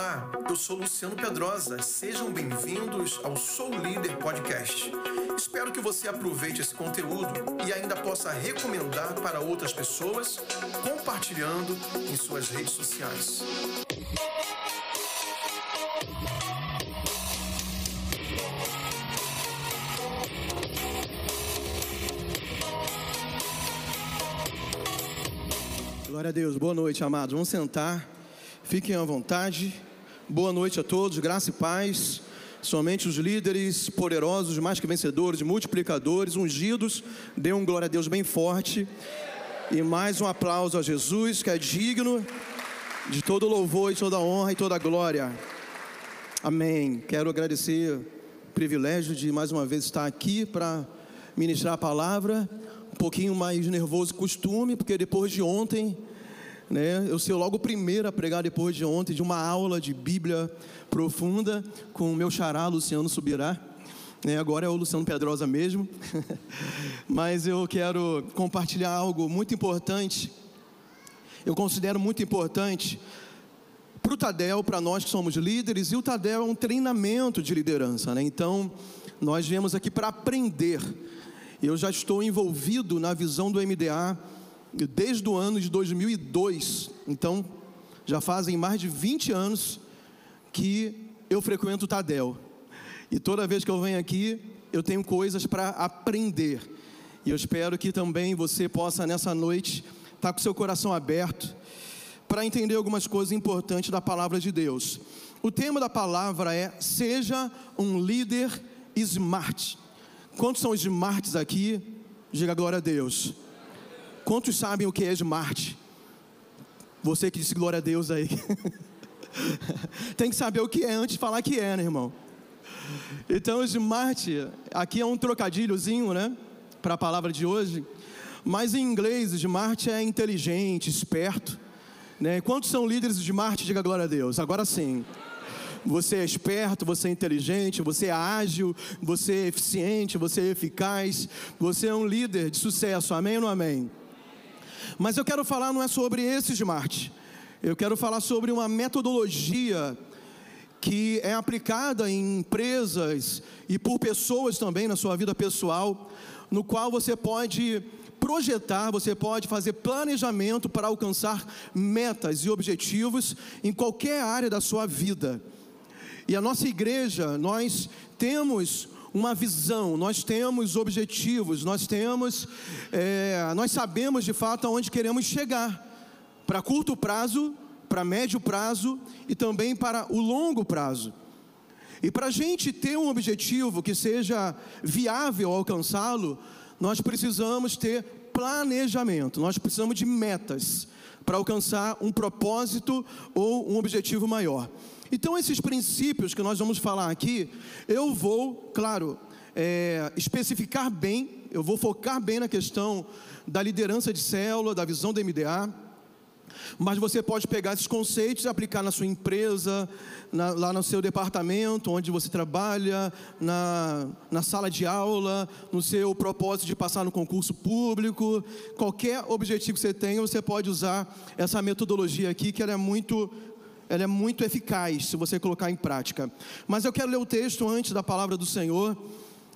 Olá, eu sou Luciano Pedrosa. Sejam bem-vindos ao Sou Líder Podcast. Espero que você aproveite esse conteúdo e ainda possa recomendar para outras pessoas, compartilhando em suas redes sociais. Glória a Deus, boa noite, amados. Vamos sentar, fiquem à vontade. Boa noite a todos, graça e paz. Somente os líderes poderosos, mais que vencedores, multiplicadores, ungidos, dê um glória a Deus bem forte. E mais um aplauso a Jesus, que é digno de todo louvor e toda honra e toda glória. Amém. Quero agradecer o privilégio de mais uma vez estar aqui para ministrar a palavra um pouquinho mais nervoso que costume, porque depois de ontem, né, eu ser logo o primeiro a pregar depois de ontem, de uma aula de Bíblia profunda, com o meu xará, Luciano Subirá. Né, agora é o Luciano Pedrosa mesmo. Mas eu quero compartilhar algo muito importante. Eu considero muito importante para o Tadel, para nós que somos líderes, e o Tadel é um treinamento de liderança. Né? Então, nós viemos aqui para aprender eu já estou envolvido na visão do MDA desde o ano de 2002. Então, já fazem mais de 20 anos que eu frequento o Tadel. E toda vez que eu venho aqui, eu tenho coisas para aprender. E eu espero que também você possa nessa noite estar tá com seu coração aberto para entender algumas coisas importantes da palavra de Deus. O tema da palavra é: seja um líder smart. Quantos são smarts aqui? Diga glória a Deus. Quantos sabem o que é smart? Você que disse glória a Deus aí. Tem que saber o que é antes de falar que é, né, irmão? Então, smart, aqui é um trocadilhozinho, né? Para a palavra de hoje. Mas em inglês, smart é inteligente, esperto. Né? Quantos são líderes smart? Diga glória a Deus. Agora sim. Você é esperto, você é inteligente, você é ágil, você é eficiente, você é eficaz, você é um líder de sucesso, amém ou não amém? Mas eu quero falar não é sobre esse smart, eu quero falar sobre uma metodologia que é aplicada em empresas e por pessoas também na sua vida pessoal, no qual você pode projetar, você pode fazer planejamento para alcançar metas e objetivos em qualquer área da sua vida. E a nossa igreja, nós temos uma visão, nós temos objetivos, nós temos, é, nós sabemos de fato aonde queremos chegar, para curto prazo, para médio prazo e também para o longo prazo. E para a gente ter um objetivo que seja viável alcançá-lo, nós precisamos ter planejamento, nós precisamos de metas para alcançar um propósito ou um objetivo maior. Então, esses princípios que nós vamos falar aqui, eu vou, claro, é, especificar bem, eu vou focar bem na questão da liderança de célula, da visão do MDA, mas você pode pegar esses conceitos e aplicar na sua empresa, na, lá no seu departamento, onde você trabalha, na, na sala de aula, no seu propósito de passar no concurso público, qualquer objetivo que você tenha, você pode usar essa metodologia aqui, que ela é muito ela é muito eficaz se você colocar em prática. Mas eu quero ler o texto antes da palavra do Senhor.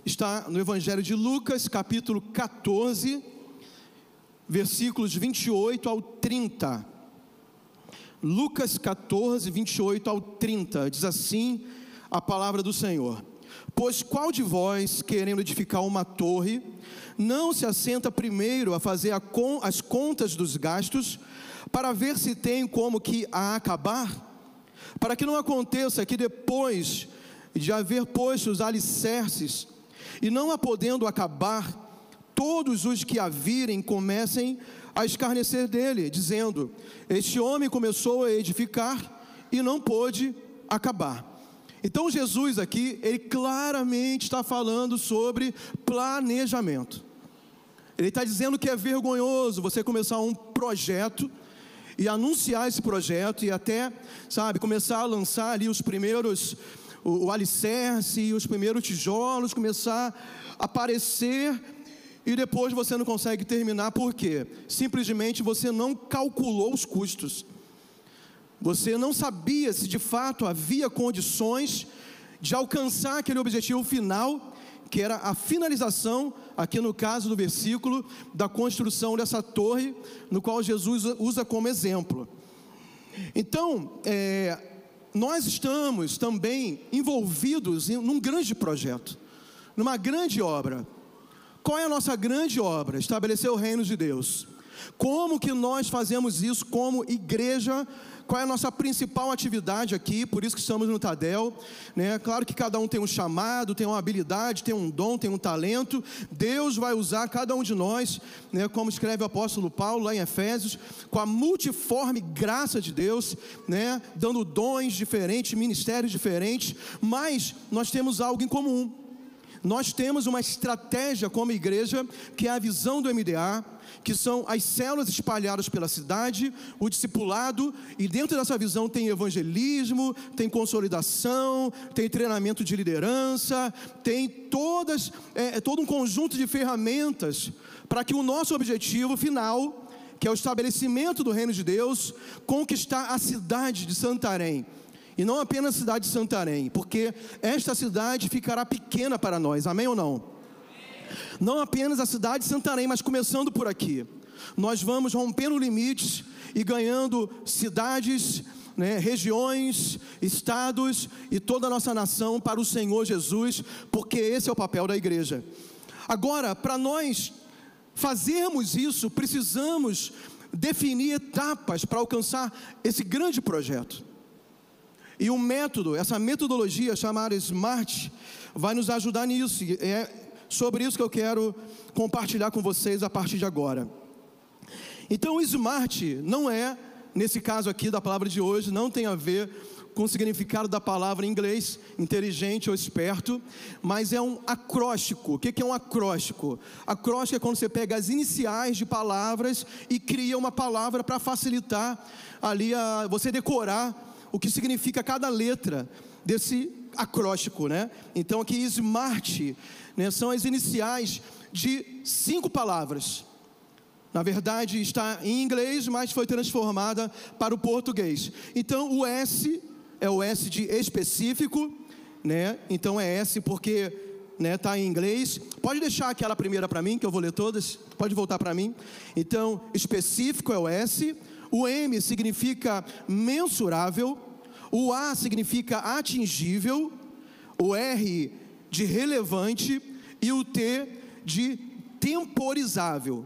Está no Evangelho de Lucas, capítulo 14, versículos 28 ao 30. Lucas 14, 28 ao 30. Diz assim a palavra do Senhor. Pois qual de vós, querendo edificar uma torre, não se assenta primeiro a fazer as contas dos gastos, para ver se tem como que a acabar, para que não aconteça que depois de haver posto os alicerces e não a podendo acabar, todos os que a virem comecem a escarnecer dele, dizendo: Este homem começou a edificar e não pôde acabar. Então Jesus aqui, ele claramente está falando sobre planejamento. Ele está dizendo que é vergonhoso você começar um projeto e anunciar esse projeto e até, sabe, começar a lançar ali os primeiros, o, o alicerce e os primeiros tijolos, começar a aparecer e depois você não consegue terminar, por quê? Simplesmente você não calculou os custos. Você não sabia se de fato havia condições de alcançar aquele objetivo final, que era a finalização, aqui no caso do versículo, da construção dessa torre, no qual Jesus usa como exemplo. Então, é, nós estamos também envolvidos em um grande projeto, numa grande obra. Qual é a nossa grande obra? Estabelecer o reino de Deus. Como que nós fazemos isso como igreja qual é a nossa principal atividade aqui, por isso que estamos no Tadel, né? Claro que cada um tem um chamado, tem uma habilidade, tem um dom, tem um talento. Deus vai usar cada um de nós, né? Como escreve o apóstolo Paulo lá em Efésios, com a multiforme graça de Deus, né? Dando dons diferentes, ministérios diferentes, mas nós temos algo em comum. Nós temos uma estratégia como igreja, que é a visão do MDA, que são as células espalhadas pela cidade, o discipulado, e dentro dessa visão tem evangelismo, tem consolidação, tem treinamento de liderança, tem todas, é, é todo um conjunto de ferramentas para que o nosso objetivo final, que é o estabelecimento do reino de Deus, conquistar a cidade de Santarém. E não apenas a cidade de Santarém, porque esta cidade ficará pequena para nós, amém ou não? Não apenas a cidade de Santarém, mas começando por aqui. Nós vamos rompendo limites e ganhando cidades, né, regiões, estados e toda a nossa nação para o Senhor Jesus, porque esse é o papel da igreja. Agora, para nós fazermos isso, precisamos definir etapas para alcançar esse grande projeto. E um método, essa metodologia chamada SMART, vai nos ajudar nisso. É sobre isso que eu quero compartilhar com vocês a partir de agora. Então, o SMART não é, nesse caso aqui da palavra de hoje, não tem a ver com o significado da palavra em inglês, inteligente ou esperto, mas é um acróstico. O que é um acróstico? Acróstico é quando você pega as iniciais de palavras e cria uma palavra para facilitar ali a você decorar o que significa cada letra desse acróstico, né? Então aqui SMART né, são as iniciais de cinco palavras. Na verdade, está em inglês, mas foi transformada para o português. Então, o S é o S de específico, né? Então é S porque né, tá em inglês. Pode deixar aquela primeira para mim, que eu vou ler todas. Pode voltar para mim. Então, específico é o S. O M significa mensurável. O A significa atingível. O R de relevante e o T de temporizável,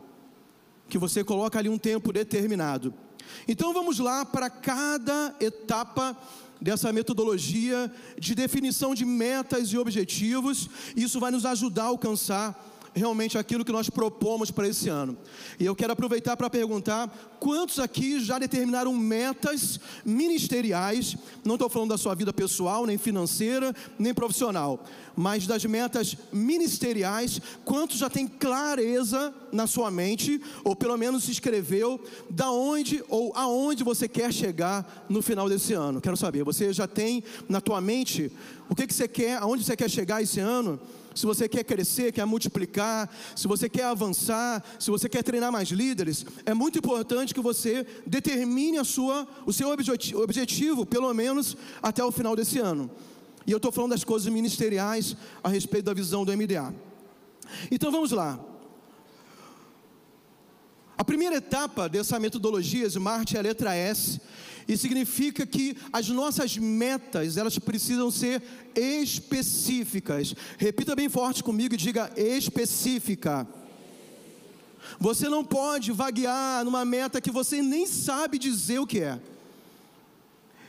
que você coloca ali um tempo determinado. Então vamos lá para cada etapa dessa metodologia de definição de metas e objetivos. Isso vai nos ajudar a alcançar realmente aquilo que nós propomos para esse ano. E eu quero aproveitar para perguntar: quantos aqui já determinaram metas ministeriais? Não estou falando da sua vida pessoal, nem financeira, nem profissional, mas das metas ministeriais. Quantos já têm clareza na sua mente, ou pelo menos se escreveu, da onde ou aonde você quer chegar no final desse ano? Quero saber, você já tem na tua mente o que, que você quer, aonde você quer chegar esse ano? Se você quer crescer, quer multiplicar, se você quer avançar, se você quer treinar mais líderes, é muito importante que você determine a sua, o seu objetivo, pelo menos até o final desse ano. E eu estou falando das coisas ministeriais a respeito da visão do MDA. Então vamos lá. A primeira etapa dessa metodologia Smart é a letra S, e significa que as nossas metas, elas precisam ser específicas. Repita bem forte comigo e diga específica. Você não pode vaguear numa meta que você nem sabe dizer o que é.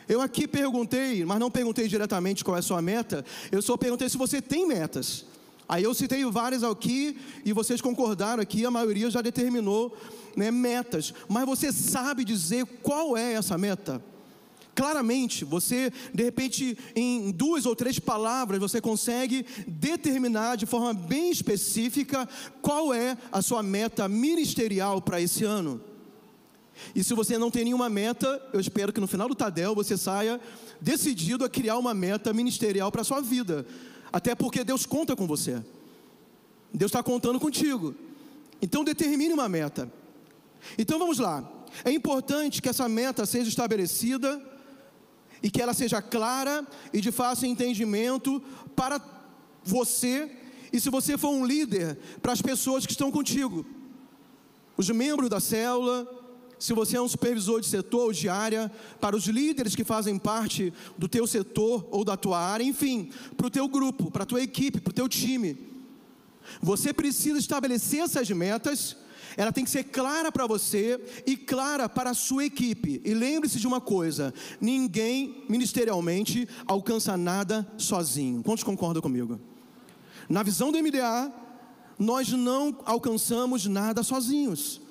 Eu aqui perguntei, mas não perguntei diretamente qual é a sua meta, eu só perguntei se você tem metas. Aí eu citei várias aqui e vocês concordaram aqui, a maioria já determinou né, metas, mas você sabe dizer qual é essa meta? Claramente, você, de repente, em duas ou três palavras, você consegue determinar de forma bem específica qual é a sua meta ministerial para esse ano. E se você não tem nenhuma meta, eu espero que no final do Tadel você saia decidido a criar uma meta ministerial para a sua vida. Até porque Deus conta com você. Deus está contando contigo. Então determine uma meta. Então vamos lá. É importante que essa meta seja estabelecida e que ela seja clara e de fácil entendimento para você e se você for um líder, para as pessoas que estão contigo. Os membros da célula, se você é um supervisor de setor ou de área, para os líderes que fazem parte do teu setor ou da tua área, enfim, para o teu grupo, para a tua equipe, para o teu time. Você precisa estabelecer essas metas, ela tem que ser clara para você e clara para a sua equipe. E lembre-se de uma coisa: ninguém ministerialmente alcança nada sozinho. Quantos concordam comigo? Na visão do MDA, nós não alcançamos nada sozinhos.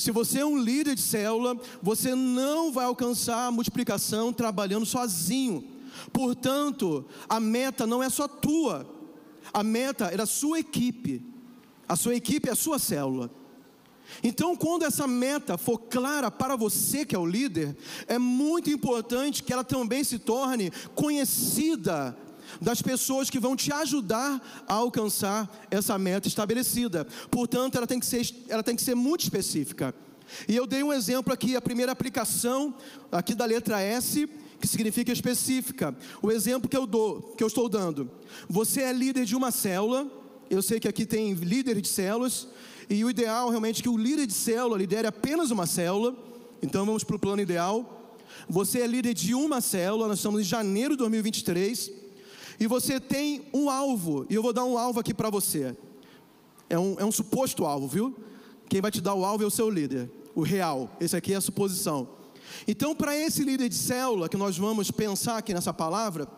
Se você é um líder de célula, você não vai alcançar a multiplicação trabalhando sozinho. Portanto, a meta não é só tua, a meta é da sua equipe. A sua equipe é a sua célula. Então, quando essa meta for clara para você que é o líder, é muito importante que ela também se torne conhecida das pessoas que vão te ajudar a alcançar essa meta estabelecida. Portanto, ela tem que ser, ela tem que ser muito específica. E eu dei um exemplo aqui, a primeira aplicação aqui da letra S, que significa específica. O exemplo que eu dou, que eu estou dando. Você é líder de uma célula. Eu sei que aqui tem líder de células. E o ideal realmente é que o líder de célula lidere apenas uma célula. Então vamos para o plano ideal. Você é líder de uma célula, nós estamos em janeiro de 2023 e você tem um alvo, e eu vou dar um alvo aqui para você. É um, é um suposto alvo, viu? Quem vai te dar o alvo é o seu líder, o real. Esse aqui é a suposição. Então, para esse líder de célula que nós vamos pensar aqui nessa palavra,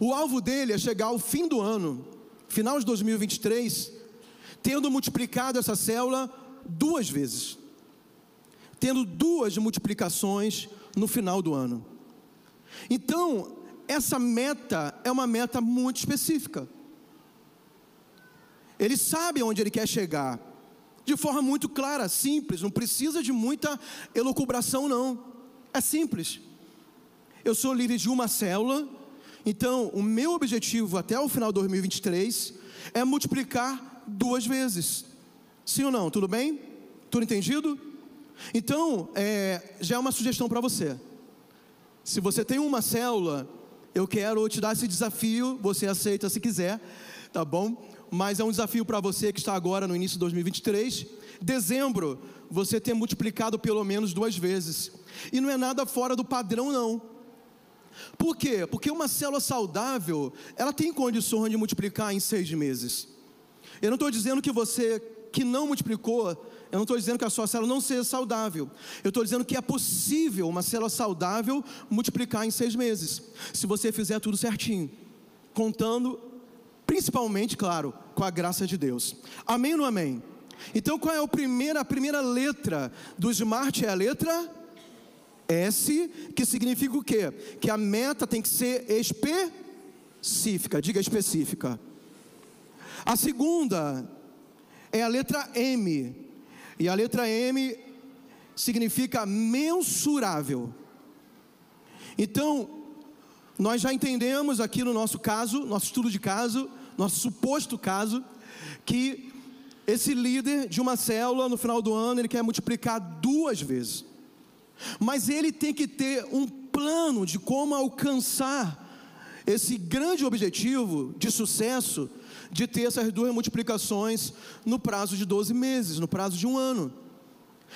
o alvo dele é chegar ao fim do ano, final de 2023, tendo multiplicado essa célula duas vezes, tendo duas multiplicações no final do ano. Então, essa meta é uma meta muito específica. Ele sabe onde ele quer chegar, de forma muito clara, simples, não precisa de muita elucubração, não. É simples. Eu sou líder de uma célula, então o meu objetivo até o final de 2023 é multiplicar duas vezes. Sim ou não? Tudo bem? Tudo entendido? Então, é, já é uma sugestão para você. Se você tem uma célula, eu quero te dar esse desafio, você aceita se quiser, tá bom? Mas é um desafio para você que está agora no início de 2023. Dezembro, você ter multiplicado pelo menos duas vezes. E não é nada fora do padrão, não. Por quê? Porque uma célula saudável, ela tem condições de multiplicar em seis meses. Eu não estou dizendo que você que não multiplicou eu não estou dizendo que a sua célula não seja saudável. Eu estou dizendo que é possível uma célula saudável multiplicar em seis meses, se você fizer tudo certinho, contando, principalmente, claro, com a graça de Deus. Amém ou não amém? Então, qual é a primeira, a primeira letra do Smart? É a letra S, que significa o quê? Que a meta tem que ser específica. Diga específica. A segunda é a letra M, e a letra M significa mensurável. Então, nós já entendemos aqui no nosso caso, nosso estudo de caso, nosso suposto caso, que esse líder de uma célula no final do ano, ele quer multiplicar duas vezes. Mas ele tem que ter um plano de como alcançar esse grande objetivo de sucesso de ter essas duas multiplicações no prazo de 12 meses, no prazo de um ano.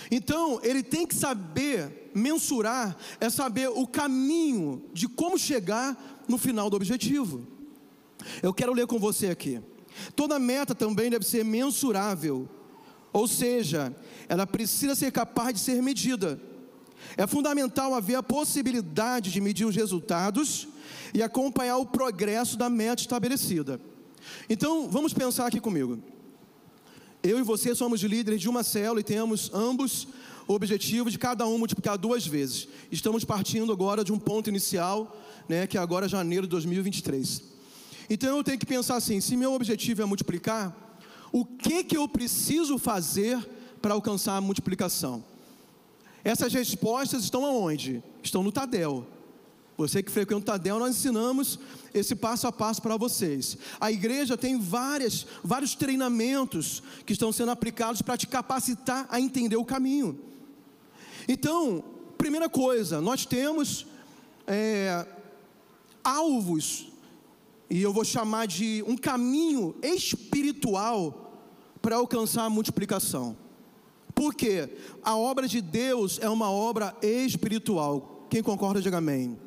Então, ele tem que saber mensurar, é saber o caminho de como chegar no final do objetivo. Eu quero ler com você aqui. Toda meta também deve ser mensurável, ou seja, ela precisa ser capaz de ser medida. É fundamental haver a possibilidade de medir os resultados e acompanhar o progresso da meta estabelecida. Então, vamos pensar aqui comigo. Eu e você somos líderes de uma célula e temos ambos o objetivo de cada um multiplicar duas vezes. Estamos partindo agora de um ponto inicial, né, que é agora janeiro de 2023. Então eu tenho que pensar assim: se meu objetivo é multiplicar, o que que eu preciso fazer para alcançar a multiplicação? Essas respostas estão aonde? Estão no Tadel. Você que frequenta o Tadel, nós ensinamos esse passo a passo para vocês. A igreja tem várias, vários treinamentos que estão sendo aplicados para te capacitar a entender o caminho. Então, primeira coisa, nós temos é, alvos, e eu vou chamar de um caminho espiritual para alcançar a multiplicação. Porque a obra de Deus é uma obra espiritual. Quem concorda, diga amém.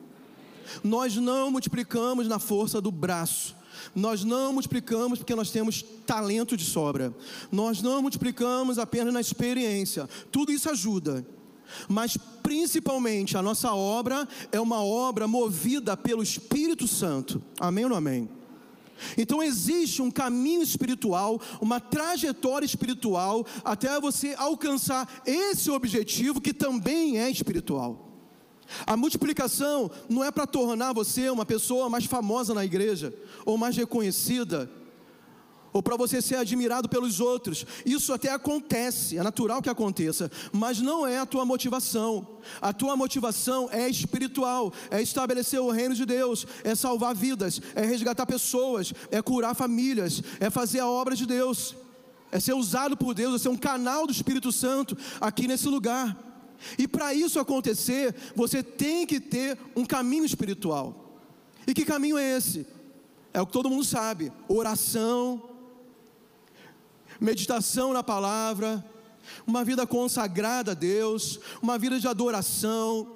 Nós não multiplicamos na força do braço. Nós não multiplicamos porque nós temos talento de sobra. Nós não multiplicamos apenas na experiência. Tudo isso ajuda. Mas principalmente a nossa obra é uma obra movida pelo Espírito Santo. Amém ou não amém? Então existe um caminho espiritual, uma trajetória espiritual até você alcançar esse objetivo que também é espiritual. A multiplicação não é para tornar você uma pessoa mais famosa na igreja ou mais reconhecida ou para você ser admirado pelos outros. Isso até acontece, é natural que aconteça, mas não é a tua motivação. A tua motivação é espiritual, é estabelecer o reino de Deus, é salvar vidas, é resgatar pessoas, é curar famílias, é fazer a obra de Deus, é ser usado por Deus, é ser um canal do Espírito Santo aqui nesse lugar. E para isso acontecer, você tem que ter um caminho espiritual. E que caminho é esse? É o que todo mundo sabe: oração, meditação na palavra, uma vida consagrada a Deus, uma vida de adoração,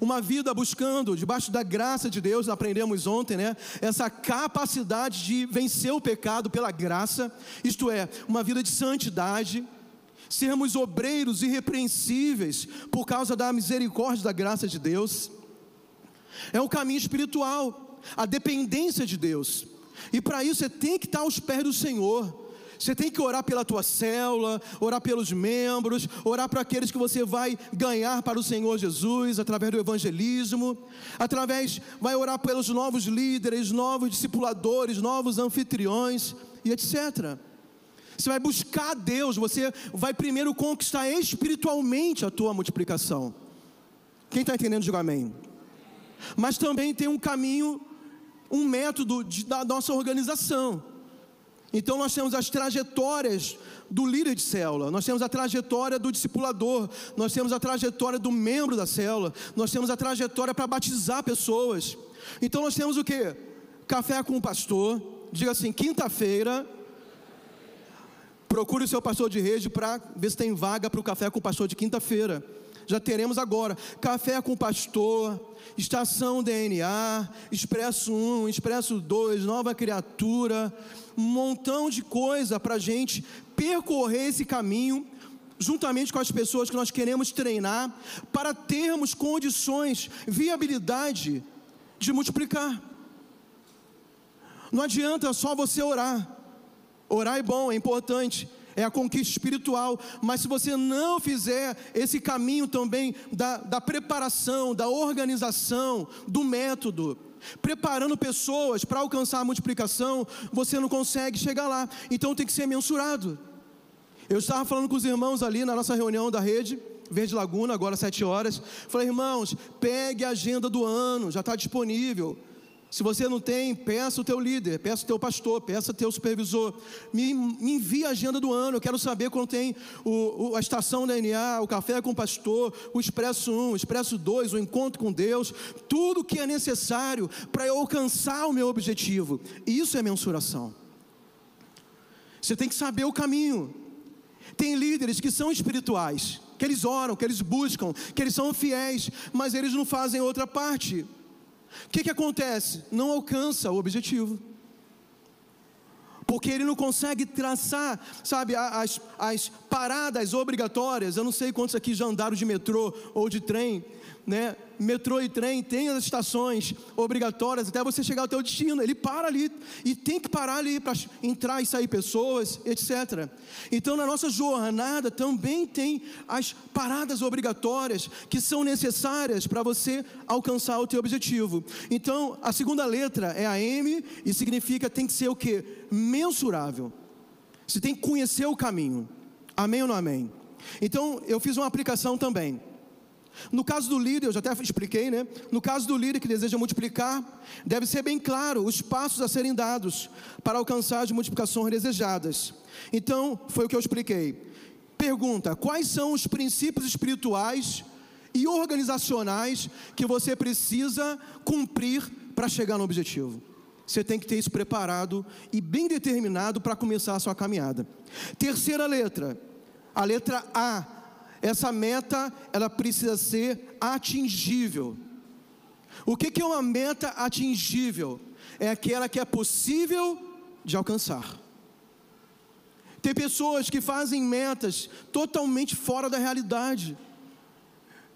uma vida buscando, debaixo da graça de Deus, aprendemos ontem, né? Essa capacidade de vencer o pecado pela graça, isto é, uma vida de santidade, sermos obreiros irrepreensíveis por causa da misericórdia da graça de Deus. É um caminho espiritual, a dependência de Deus. E para isso você tem que estar aos pés do Senhor. Você tem que orar pela tua célula, orar pelos membros, orar para aqueles que você vai ganhar para o Senhor Jesus através do evangelismo, através vai orar pelos novos líderes, novos discipuladores, novos anfitriões e etc. Você vai buscar Deus, você vai primeiro conquistar espiritualmente a tua multiplicação. Quem está entendendo, diga amém. Mas também tem um caminho, um método de, da nossa organização. Então nós temos as trajetórias do líder de célula, nós temos a trajetória do discipulador, nós temos a trajetória do membro da célula, nós temos a trajetória para batizar pessoas. Então nós temos o que? Café com o pastor, diga assim, quinta-feira, procure o seu pastor de rede para ver se tem vaga para o café com o pastor de quinta-feira. Já teremos agora café com o pastor, estação DNA, expresso 1, expresso 2, nova criatura um montão de coisa para a gente percorrer esse caminho, juntamente com as pessoas que nós queremos treinar, para termos condições, viabilidade de multiplicar. Não adianta só você orar. Orar é bom, é importante, é a conquista espiritual, mas se você não fizer esse caminho também da, da preparação, da organização, do método, preparando pessoas para alcançar a multiplicação, você não consegue chegar lá. Então tem que ser mensurado. Eu estava falando com os irmãos ali na nossa reunião da rede, Verde Laguna, agora sete horas. Falei, irmãos, pegue a agenda do ano, já está disponível. Se você não tem, peça o teu líder, peça o teu pastor, peça o teu supervisor. Me, me envie a agenda do ano. Eu quero saber quando tem o, o, a estação DNA, o café com o pastor, o Expresso 1, o Expresso 2, o encontro com Deus. Tudo que é necessário para eu alcançar o meu objetivo. Isso é mensuração. Você tem que saber o caminho. Tem líderes que são espirituais, que eles oram, que eles buscam, que eles são fiéis, mas eles não fazem outra parte. O que, que acontece? Não alcança o objetivo. Porque ele não consegue traçar, sabe, as, as paradas obrigatórias. Eu não sei quantos aqui já andaram de metrô ou de trem, né? Metrô e trem tem as estações obrigatórias até você chegar ao teu destino. Ele para ali e tem que parar ali para entrar e sair pessoas, etc. Então na nossa jornada também tem as paradas obrigatórias que são necessárias para você alcançar o teu objetivo. Então a segunda letra é a M e significa tem que ser o que? Mensurável. Você tem que conhecer o caminho. Amém ou não amém? Então eu fiz uma aplicação também. No caso do líder, eu já até expliquei, né? No caso do líder que deseja multiplicar, deve ser bem claro os passos a serem dados para alcançar as multiplicações desejadas. Então, foi o que eu expliquei. Pergunta: quais são os princípios espirituais e organizacionais que você precisa cumprir para chegar no objetivo. Você tem que ter isso preparado e bem determinado para começar a sua caminhada. Terceira letra, a letra A. Essa meta, ela precisa ser atingível. O que, é uma meta atingível? É aquela que é possível de alcançar. Tem pessoas que fazem metas totalmente fora da realidade.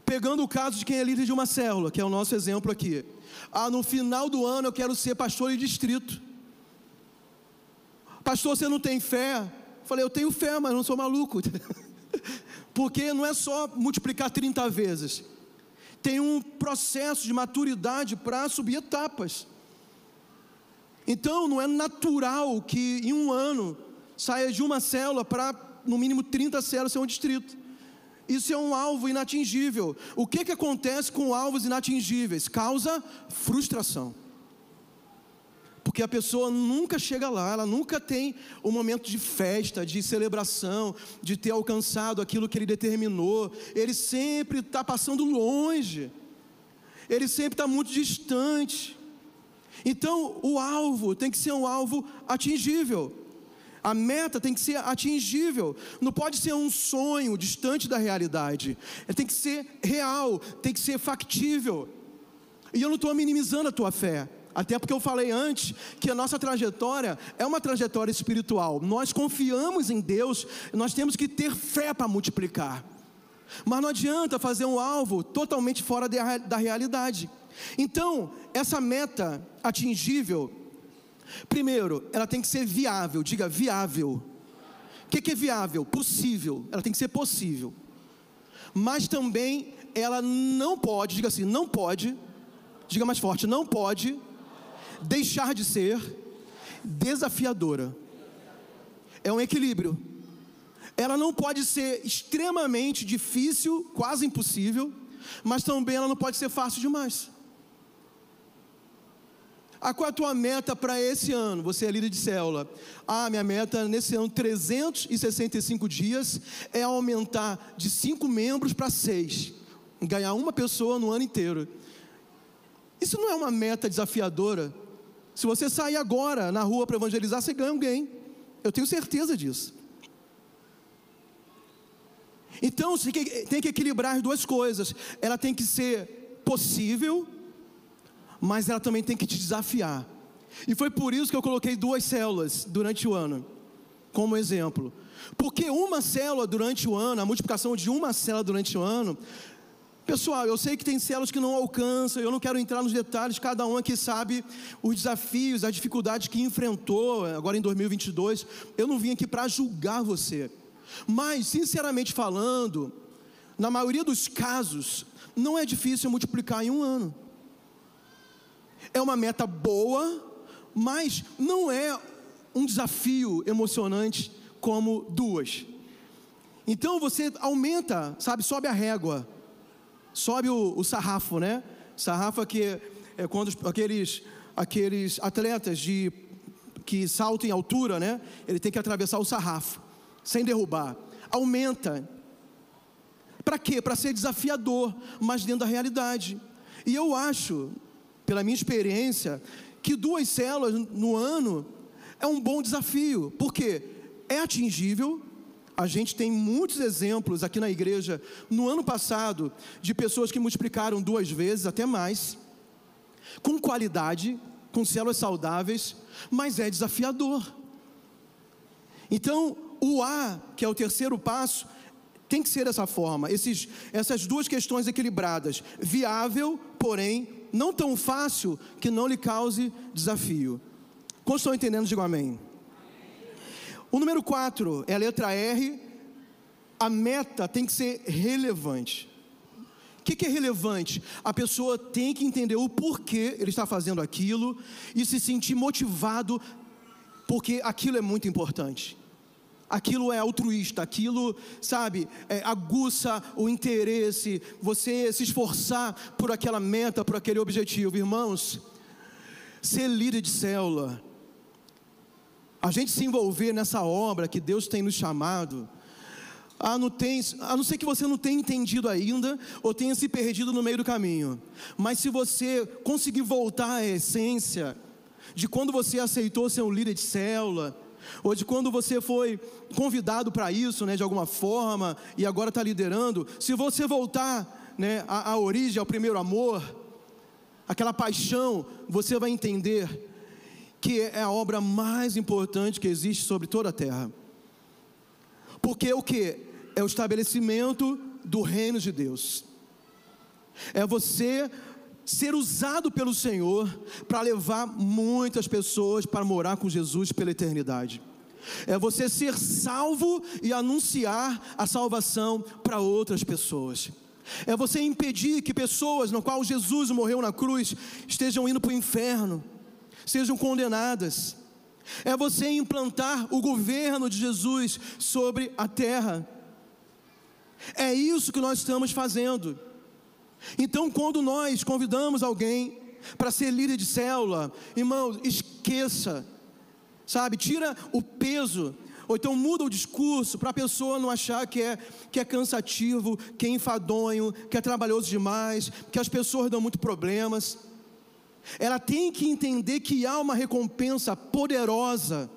Pegando o caso de quem é líder de uma célula, que é o nosso exemplo aqui. Ah, no final do ano eu quero ser pastor de distrito. Pastor, você não tem fé? Falei, eu tenho fé, mas não sou maluco. Porque não é só multiplicar 30 vezes. Tem um processo de maturidade para subir etapas. Então, não é natural que em um ano saia de uma célula para, no mínimo, 30 células ser um distrito. Isso é um alvo inatingível. O que, que acontece com alvos inatingíveis? Causa frustração. Porque a pessoa nunca chega lá, ela nunca tem um momento de festa, de celebração, de ter alcançado aquilo que ele determinou. Ele sempre está passando longe, ele sempre está muito distante. Então, o alvo tem que ser um alvo atingível. A meta tem que ser atingível, não pode ser um sonho distante da realidade. Tem que ser real, tem que ser factível. E eu não estou minimizando a tua fé, até porque eu falei antes que a nossa trajetória é uma trajetória espiritual. Nós confiamos em Deus, nós temos que ter fé para multiplicar. Mas não adianta fazer um alvo totalmente fora da realidade. Então, essa meta atingível, Primeiro, ela tem que ser viável, diga viável. O que, que é viável? Possível, ela tem que ser possível. Mas também ela não pode, diga assim, não pode, diga mais forte, não pode deixar de ser desafiadora. É um equilíbrio. Ela não pode ser extremamente difícil, quase impossível, mas também ela não pode ser fácil demais. Ah, qual é a tua meta para esse ano? Você é líder de célula. Ah, minha meta nesse ano, 365 dias, é aumentar de cinco membros para seis. Ganhar uma pessoa no ano inteiro. Isso não é uma meta desafiadora? Se você sair agora na rua para evangelizar, você ganha alguém. Eu tenho certeza disso. Então, tem que equilibrar as duas coisas. Ela tem que ser possível mas ela também tem que te desafiar. E foi por isso que eu coloquei duas células durante o ano, como exemplo. Porque uma célula durante o ano, a multiplicação de uma célula durante o ano, pessoal, eu sei que tem células que não alcançam, eu não quero entrar nos detalhes, cada um aqui sabe os desafios, as dificuldades que enfrentou agora em 2022. Eu não vim aqui para julgar você, mas, sinceramente falando, na maioria dos casos, não é difícil multiplicar em um ano. É uma meta boa, mas não é um desafio emocionante como duas. Então você aumenta, sabe, sobe a régua, sobe o, o sarrafo, né? Sarrafo é que é quando aqueles, aqueles atletas de, que saltam em altura, né? Ele tem que atravessar o sarrafo, sem derrubar. Aumenta. Para quê? Para ser desafiador, mas dentro da realidade. E eu acho, pela minha experiência, que duas células no ano é um bom desafio, porque é atingível. A gente tem muitos exemplos aqui na igreja no ano passado de pessoas que multiplicaram duas vezes, até mais, com qualidade, com células saudáveis, mas é desafiador. Então, o A, que é o terceiro passo, tem que ser dessa forma, esses, essas duas questões equilibradas, viável, porém não tão fácil que não lhe cause desafio. Quantos estão entendendo? Digo amém. O número 4 é a letra R. A meta tem que ser relevante. O que, que, é relevante? A pessoa tem que entender o porquê ele está fazendo aquilo e se sentir motivado, porque aquilo é muito importante aquilo é altruísta, aquilo, sabe, é, aguça o interesse, você se esforçar por aquela meta, por aquele objetivo. Irmãos, ser líder de célula, a gente se envolver nessa obra que Deus tem nos chamado, a não, tem, a não ser que você não tenha entendido ainda ou tenha se perdido no meio do caminho. Mas se você conseguir voltar à essência de quando você aceitou ser um líder de célula, ou de quando você foi convidado para isso, né, de alguma forma, e agora está liderando, se você voltar né, à, à origem, ao primeiro amor, aquela paixão, você vai entender que é a obra mais importante que existe sobre toda a terra. Porque o que? é o estabelecimento do reino de Deus. É você ser usado pelo Senhor para levar muitas pessoas para morar com Jesus pela eternidade. É você ser salvo e anunciar a salvação para outras pessoas. É você impedir que pessoas no qual Jesus morreu na cruz estejam indo para o inferno, sejam condenadas. É você implantar o governo de Jesus sobre a terra. É isso que nós estamos fazendo. Então, quando nós convidamos alguém para ser líder de célula, irmão, esqueça, sabe? Tira o peso, ou então muda o discurso para a pessoa não achar que é, que é cansativo, que é enfadonho, que é trabalhoso demais, que as pessoas dão muito problemas. Ela tem que entender que há uma recompensa poderosa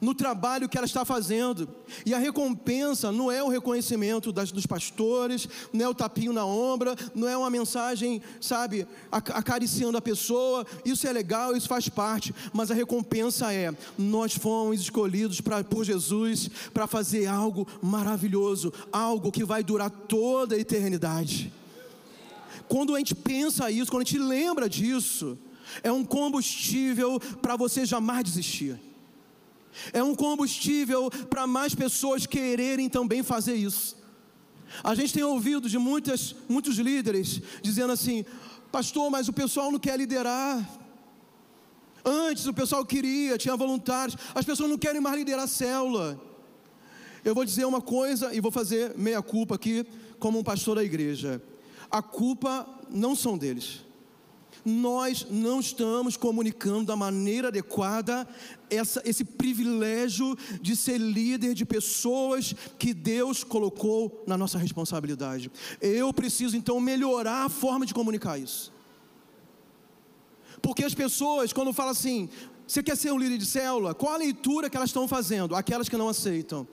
no trabalho que ela está fazendo. E a recompensa não é o reconhecimento das, dos pastores, não é o tapinho na ombra, não é uma mensagem, sabe, acariciando a pessoa. Isso é legal, isso faz parte, mas a recompensa é: nós fomos escolhidos pra, por Jesus para fazer algo maravilhoso, algo que vai durar toda a eternidade. Quando a gente pensa isso, quando a gente lembra disso, é um combustível para você jamais desistir. É um combustível para mais pessoas quererem também fazer isso. A gente tem ouvido de muitas, muitos líderes dizendo assim: Pastor, mas o pessoal não quer liderar. Antes o pessoal queria, tinha voluntários, as pessoas não querem mais liderar a célula. Eu vou dizer uma coisa e vou fazer meia culpa aqui, como um pastor da igreja. A culpa não são deles nós não estamos comunicando da maneira adequada essa, esse privilégio de ser líder de pessoas que Deus colocou na nossa responsabilidade. Eu preciso então melhorar a forma de comunicar isso. Porque as pessoas, quando falam assim, você quer ser um líder de célula? Qual a leitura que elas estão fazendo? Aquelas que não aceitam.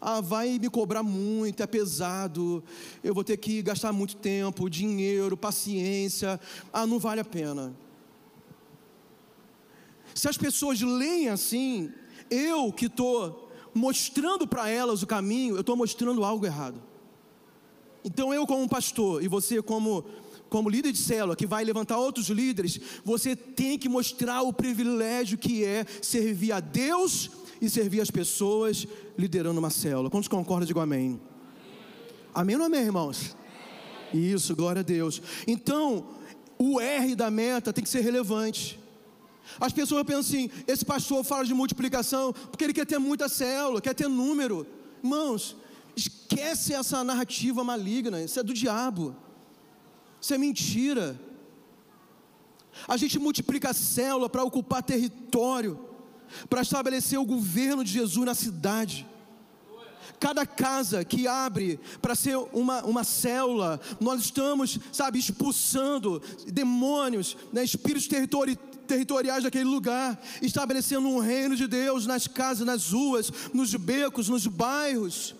Ah, vai me cobrar muito, é pesado, eu vou ter que gastar muito tempo, dinheiro, paciência. Ah, não vale a pena. Se as pessoas leem assim, eu que estou mostrando para elas o caminho, eu estou mostrando algo errado. Então eu como pastor e você como como líder de célula que vai levantar outros líderes, você tem que mostrar o privilégio que é servir a Deus e servir as pessoas liderando uma célula. Quantos concordam? Digam amém. Amém ou amém, irmãos? Isso, glória a Deus. Então, o R da meta tem que ser relevante. As pessoas pensam assim: esse pastor fala de multiplicação porque ele quer ter muita célula, quer ter número. Irmãos, esquece essa narrativa maligna, isso é do diabo, isso é mentira. A gente multiplica a célula para ocupar território para estabelecer o governo de Jesus na cidade. Cada casa que abre para ser uma, uma célula, nós estamos, sabe, expulsando demônios, né, espíritos territori territoriais daquele lugar, estabelecendo um reino de Deus nas casas, nas ruas, nos becos, nos bairros.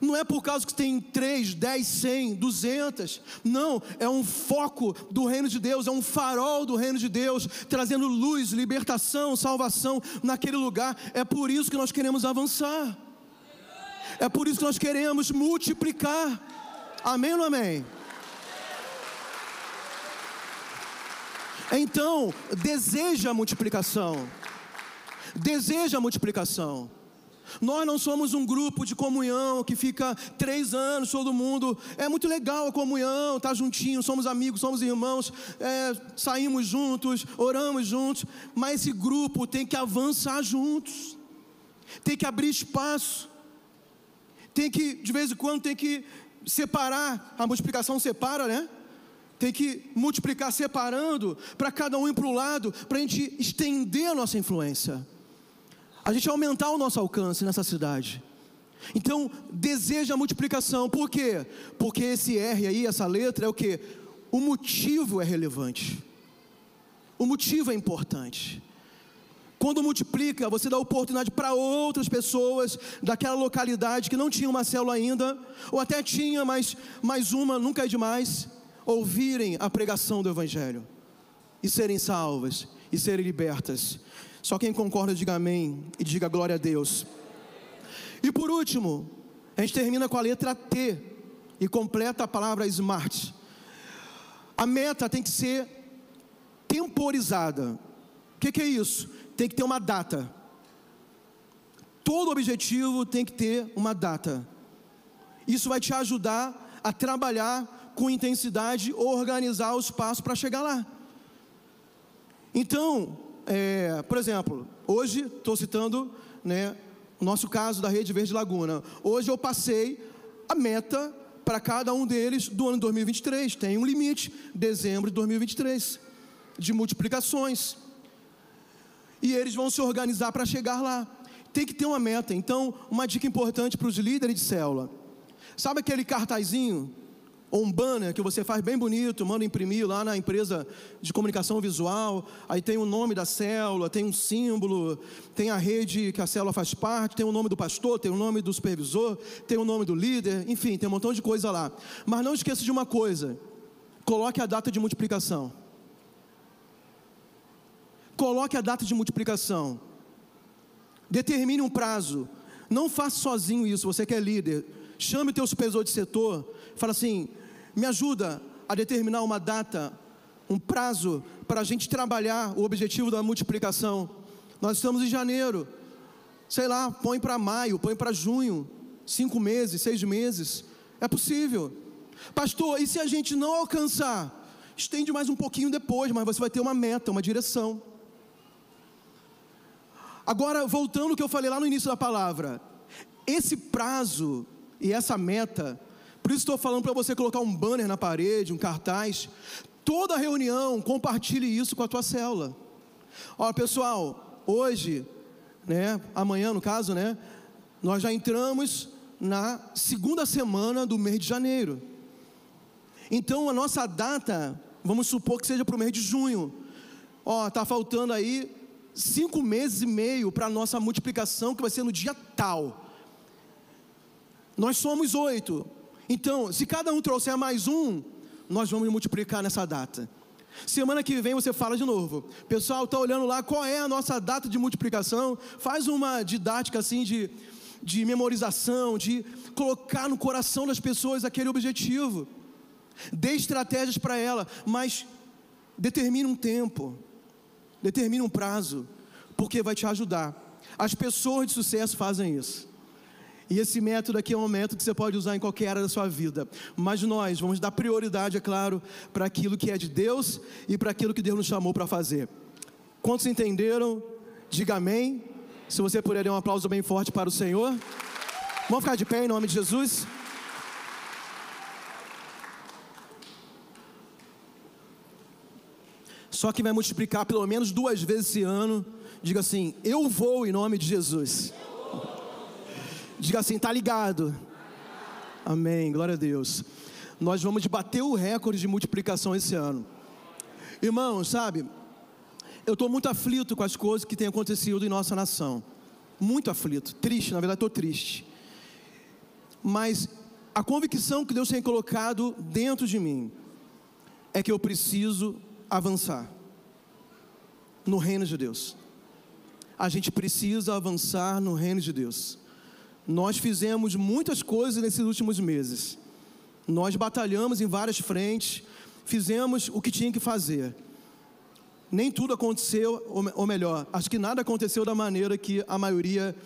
Não é por causa que tem 3, 10, 100, 200. Não, é um foco do reino de Deus, é um farol do reino de Deus, trazendo luz, libertação, salvação naquele lugar. É por isso que nós queremos avançar. É por isso que nós queremos multiplicar. Amém ou não amém? Então, deseja a multiplicação. Deseja a multiplicação. Nós não somos um grupo de comunhão que fica três anos, todo mundo. É muito legal a comunhão, tá juntinho, somos amigos, somos irmãos, é, saímos juntos, oramos juntos. Mas esse grupo tem que avançar juntos, tem que abrir espaço, tem que, de vez em quando, tem que separar. A multiplicação separa, né? Tem que multiplicar separando para cada um ir para o lado, para a gente estender a nossa influência a gente aumentar o nosso alcance nessa cidade. Então, deseja a multiplicação. Por quê? Porque esse R aí, essa letra, é o que? O motivo é relevante. O motivo é importante. Quando multiplica, você dá oportunidade para outras pessoas daquela localidade que não tinha uma célula ainda, ou até tinha, mas mais uma, nunca é demais, ouvirem a pregação do Evangelho e serem salvas e serem libertas. Só quem concorda, diga amém e diga glória a Deus. E por último, a gente termina com a letra T e completa a palavra smart. A meta tem que ser temporizada. O que, que é isso? Tem que ter uma data. Todo objetivo tem que ter uma data. Isso vai te ajudar a trabalhar com intensidade, organizar os passos para chegar lá. Então, é, por exemplo, hoje estou citando né, o nosso caso da Rede Verde Laguna. Hoje eu passei a meta para cada um deles do ano 2023. Tem um limite, dezembro de 2023, de multiplicações. E eles vão se organizar para chegar lá. Tem que ter uma meta. Então, uma dica importante para os líderes de célula. Sabe aquele cartazinho ou um banner que você faz bem bonito, manda imprimir lá na empresa de comunicação visual, aí tem o nome da célula, tem um símbolo, tem a rede que a célula faz parte, tem o nome do pastor, tem o nome do supervisor, tem o nome do líder, enfim, tem um montão de coisa lá. Mas não esqueça de uma coisa: coloque a data de multiplicação. Coloque a data de multiplicação. Determine um prazo. Não faça sozinho isso, você que é líder. Chame o teu supervisor de setor, fala assim: me ajuda a determinar uma data, um prazo para a gente trabalhar o objetivo da multiplicação. Nós estamos em janeiro, sei lá, põe para maio, põe para junho, cinco meses, seis meses, é possível. Pastor, e se a gente não alcançar? Estende mais um pouquinho depois, mas você vai ter uma meta, uma direção. Agora, voltando ao que eu falei lá no início da palavra, esse prazo e essa meta por isso estou falando para você colocar um banner na parede, um cartaz. Toda reunião, compartilhe isso com a tua célula. Ó, pessoal, hoje, né, amanhã no caso, né, nós já entramos na segunda semana do mês de janeiro. Então a nossa data, vamos supor que seja para o mês de junho. Ó, tá faltando aí cinco meses e meio para a nossa multiplicação, que vai ser no dia tal. Nós somos oito. Então, se cada um trouxer mais um, nós vamos multiplicar nessa data. Semana que vem você fala de novo. Pessoal, está olhando lá qual é a nossa data de multiplicação. Faz uma didática assim de, de memorização, de colocar no coração das pessoas aquele objetivo. Dê estratégias para ela, mas determine um tempo, determine um prazo, porque vai te ajudar. As pessoas de sucesso fazem isso. E esse método aqui é um método que você pode usar em qualquer área da sua vida. Mas nós vamos dar prioridade, é claro, para aquilo que é de Deus e para aquilo que Deus nos chamou para fazer. Quantos entenderam? Diga amém. Se você puder dar um aplauso bem forte para o Senhor. Vamos ficar de pé em nome de Jesus. Só que vai multiplicar pelo menos duas vezes esse ano. Diga assim: Eu vou em nome de Jesus. Diga assim, tá ligado? Amém, glória a Deus. Nós vamos bater o recorde de multiplicação esse ano. Irmãos, sabe, eu estou muito aflito com as coisas que têm acontecido em nossa nação. Muito aflito, triste, na verdade estou triste. Mas a convicção que Deus tem colocado dentro de mim é que eu preciso avançar no reino de Deus. A gente precisa avançar no reino de Deus. Nós fizemos muitas coisas nesses últimos meses. Nós batalhamos em várias frentes, fizemos o que tinha que fazer. Nem tudo aconteceu, ou melhor, acho que nada aconteceu da maneira que a maioria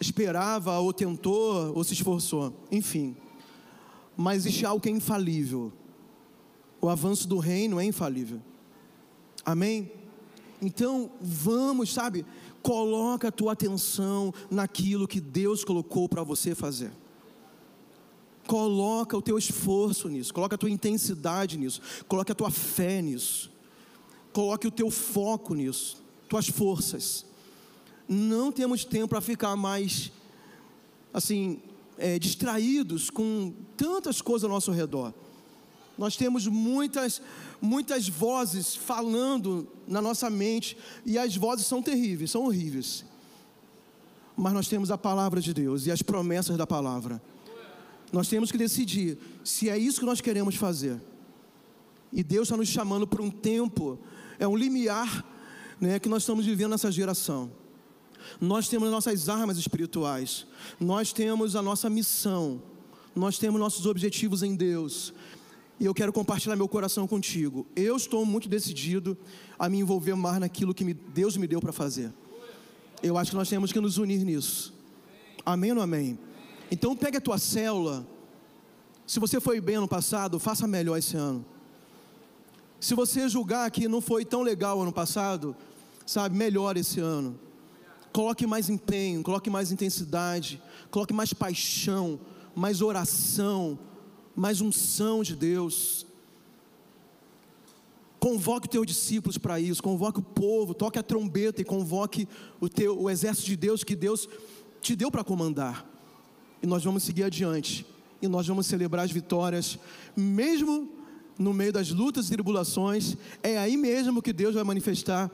esperava, ou tentou, ou se esforçou. Enfim. Mas existe algo que é infalível. O avanço do reino é infalível. Amém? Então, vamos, sabe? Coloca a tua atenção naquilo que Deus colocou para você fazer. Coloca o teu esforço nisso, coloca a tua intensidade nisso, coloca a tua fé nisso. Coloque o teu foco nisso, tuas forças. Não temos tempo para ficar mais assim, é, distraídos com tantas coisas ao nosso redor. Nós temos muitas, muitas vozes falando na nossa mente, e as vozes são terríveis, são horríveis. Mas nós temos a palavra de Deus e as promessas da palavra. Nós temos que decidir se é isso que nós queremos fazer. E Deus está nos chamando para um tempo, é um limiar né, que nós estamos vivendo nessa geração. Nós temos nossas armas espirituais, nós temos a nossa missão, nós temos nossos objetivos em Deus. E eu quero compartilhar meu coração contigo. Eu estou muito decidido a me envolver mais naquilo que Deus me deu para fazer. Eu acho que nós temos que nos unir nisso. Amém ou não amém? Então pegue a tua célula. Se você foi bem ano passado, faça melhor esse ano. Se você julgar que não foi tão legal ano passado, sabe, melhor esse ano. Coloque mais empenho, coloque mais intensidade, coloque mais paixão, mais oração, mais unção de Deus. Convoque os teus discípulos para isso, convoque o povo, toque a trombeta e convoque o, teu, o exército de Deus que Deus te deu para comandar. E nós vamos seguir adiante. E nós vamos celebrar as vitórias, mesmo no meio das lutas e tribulações. É aí mesmo que Deus vai manifestar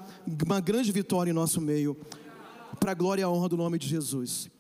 uma grande vitória em nosso meio para a glória e a honra do nome de Jesus.